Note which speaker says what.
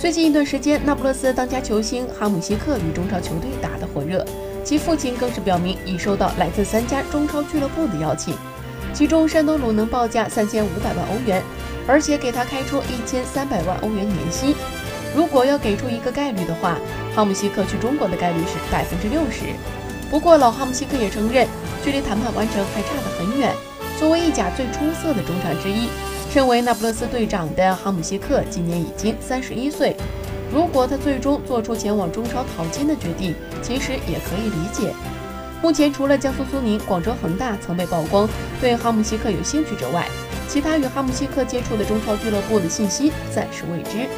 Speaker 1: 最近一段时间，那不勒斯当家球星哈姆西克与中超球队打得火热，其父亲更是表明已收到来自三家中超俱乐部的邀请，其中山东鲁能报价三千五百万欧元，而且给他开出一千三百万欧元年薪。如果要给出一个概率的话，哈姆西克去中国的概率是百分之六十。不过老哈姆西克也承认，距离谈判完成还差得很远。作为意甲最出色的中场之一。身为那不勒斯队长的哈姆西克今年已经三十一岁，如果他最终做出前往中超淘金的决定，其实也可以理解。目前除了江苏苏宁、广州恒大曾被曝光对哈姆西克有兴趣之外，其他与哈姆西克接触的中超俱乐部的信息暂时未知。